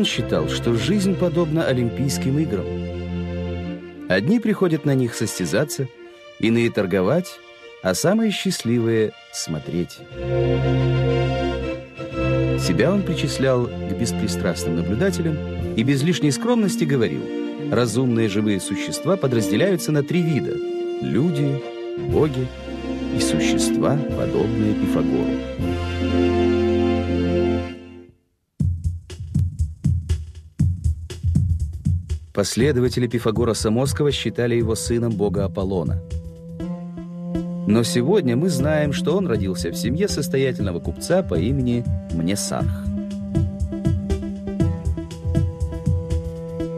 Он считал, что жизнь подобна Олимпийским играм. Одни приходят на них состязаться, иные торговать, а самые счастливые — смотреть. Себя он причислял к беспристрастным наблюдателям и без лишней скромности говорил, разумные живые существа подразделяются на три вида — люди, боги и существа, подобные Пифагору. Последователи Пифагора Самоского считали его сыном бога Аполлона. Но сегодня мы знаем, что он родился в семье состоятельного купца по имени Мнесарх.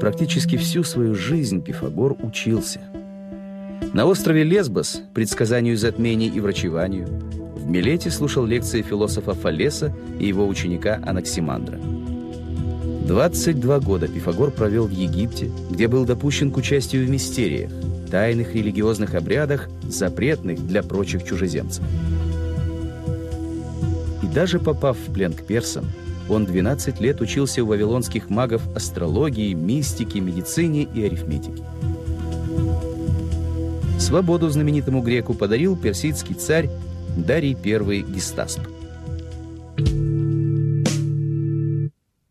Практически всю свою жизнь Пифагор учился. На острове Лесбос предсказанию затмений и врачеванию, в Милете слушал лекции философа Фалеса и его ученика Анаксимандра – 22 года Пифагор провел в Египте, где был допущен к участию в мистериях, тайных религиозных обрядах, запретных для прочих чужеземцев. И даже попав в плен к персам, он 12 лет учился у вавилонских магов астрологии, мистики, медицине и арифметике. Свободу знаменитому греку подарил персидский царь Дарий I Гестасп.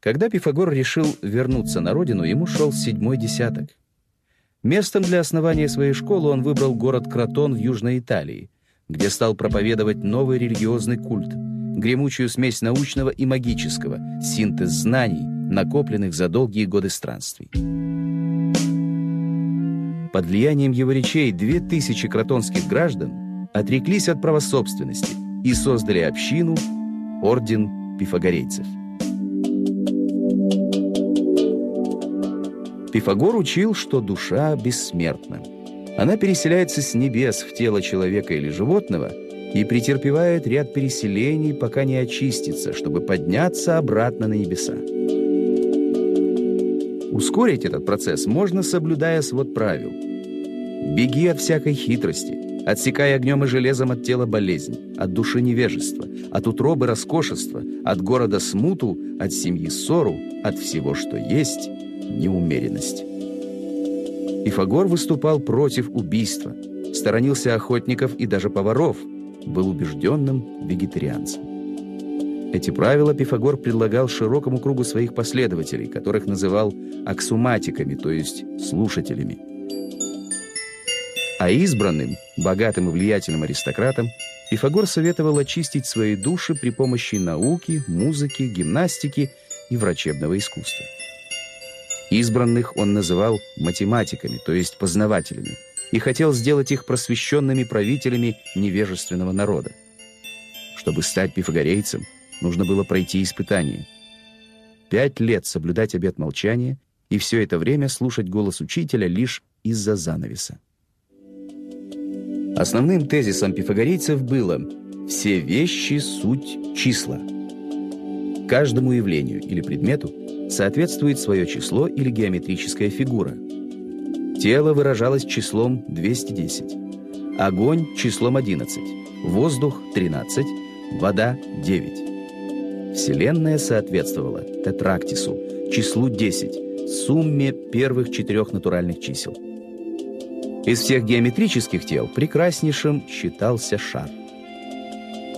Когда Пифагор решил вернуться на родину, ему шел седьмой десяток. Местом для основания своей школы он выбрал город Кротон в Южной Италии, где стал проповедовать новый религиозный культ, гремучую смесь научного и магического, синтез знаний, накопленных за долгие годы странствий. Под влиянием его речей две тысячи кротонских граждан отреклись от правособственности и создали общину, орден пифагорейцев. Пифагор учил, что душа бессмертна. Она переселяется с небес в тело человека или животного и претерпевает ряд переселений, пока не очистится, чтобы подняться обратно на небеса. Ускорить этот процесс можно, соблюдая свод правил. Беги от всякой хитрости, отсекая огнем и железом от тела болезнь, от души невежество, от утробы роскошества, от города смуту, от семьи ссору, от всего, что есть, неумеренность. Пифагор выступал против убийства, сторонился охотников и даже поваров, был убежденным вегетарианцем. Эти правила Пифагор предлагал широкому кругу своих последователей, которых называл аксуматиками, то есть слушателями. А избранным, богатым и влиятельным аристократам Пифагор советовал очистить свои души при помощи науки, музыки, гимнастики и врачебного искусства. Избранных он называл математиками, то есть познавателями, и хотел сделать их просвещенными правителями невежественного народа. Чтобы стать пифагорейцем, нужно было пройти испытание. Пять лет соблюдать обет молчания и все это время слушать голос учителя лишь из-за занавеса. Основным тезисом пифагорейцев было «все вещи — суть числа». Каждому явлению или предмету соответствует свое число или геометрическая фигура. Тело выражалось числом 210, огонь – числом 11, воздух – 13, вода – 9. Вселенная соответствовала тетрактису, числу 10, сумме первых четырех натуральных чисел. Из всех геометрических тел прекраснейшим считался шар.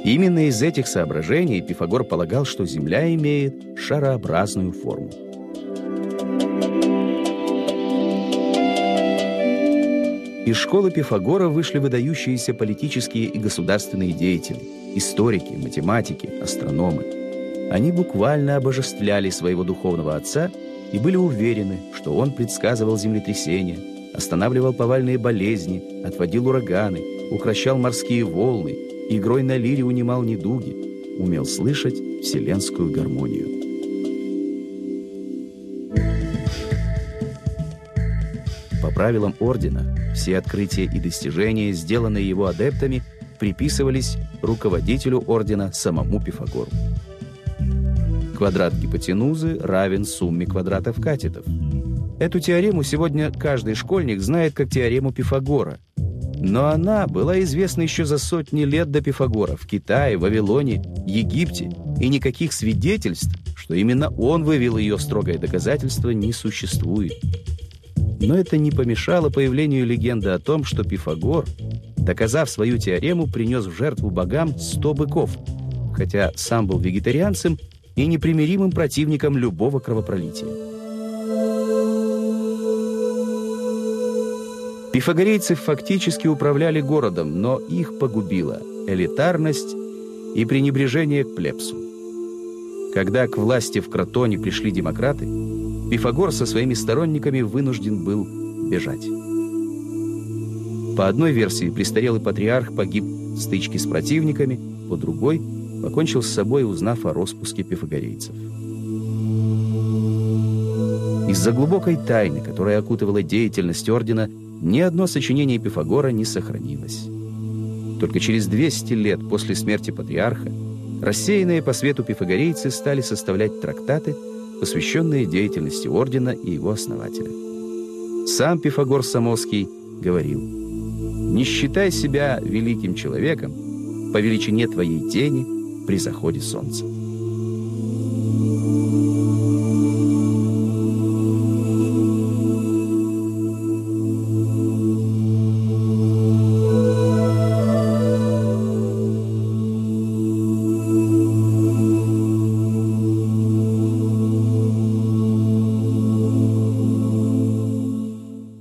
Именно из этих соображений Пифагор полагал, что Земля имеет шарообразную форму. Из школы Пифагора вышли выдающиеся политические и государственные деятели, историки, математики, астрономы. Они буквально обожествляли своего духовного отца и были уверены, что он предсказывал землетрясения, останавливал повальные болезни, отводил ураганы, укращал морские волны игрой на лире унимал недуги, умел слышать вселенскую гармонию. По правилам ордена, все открытия и достижения, сделанные его адептами, приписывались руководителю ордена самому Пифагору. Квадрат гипотенузы равен сумме квадратов катетов. Эту теорему сегодня каждый школьник знает как теорему Пифагора – Но она была известна еще за сотни лет до Пифагора в Китае, Вавилоне, Египте, и никаких свидетельств, что именно он вывел ее строгое доказательство, не существует. Но это не помешало появлению легенды о том, что Пифагор, доказав свою теорему, принес в жертву богам 100 быков, хотя сам был вегетарианцем и непримиримым противником любого кровопролития. Пифагорейцы фактически управляли городом, но их погубила элитарность и пренебрежение к плебсу. Когда к власти в Кротоне пришли демократы, Пифагор со своими сторонниками вынужден был бежать. По одной версии, престарелый патриарх погиб в стычке с противниками, по другой – покончил с собой, узнав о распуске пифагорейцев. Из-за глубокой тайны, которая окутывала деятельность ордена, ни одно сочинение Пифагора не сохранилось. Только через 200 лет после смерти патриарха рассеянные по свету пифагорейцы стали составлять трактаты, посвященные деятельности ордена и его основателя. Сам Пифагор Самоский говорил, «Не считай себя великим человеком по величине твоей тени при заходе солнца».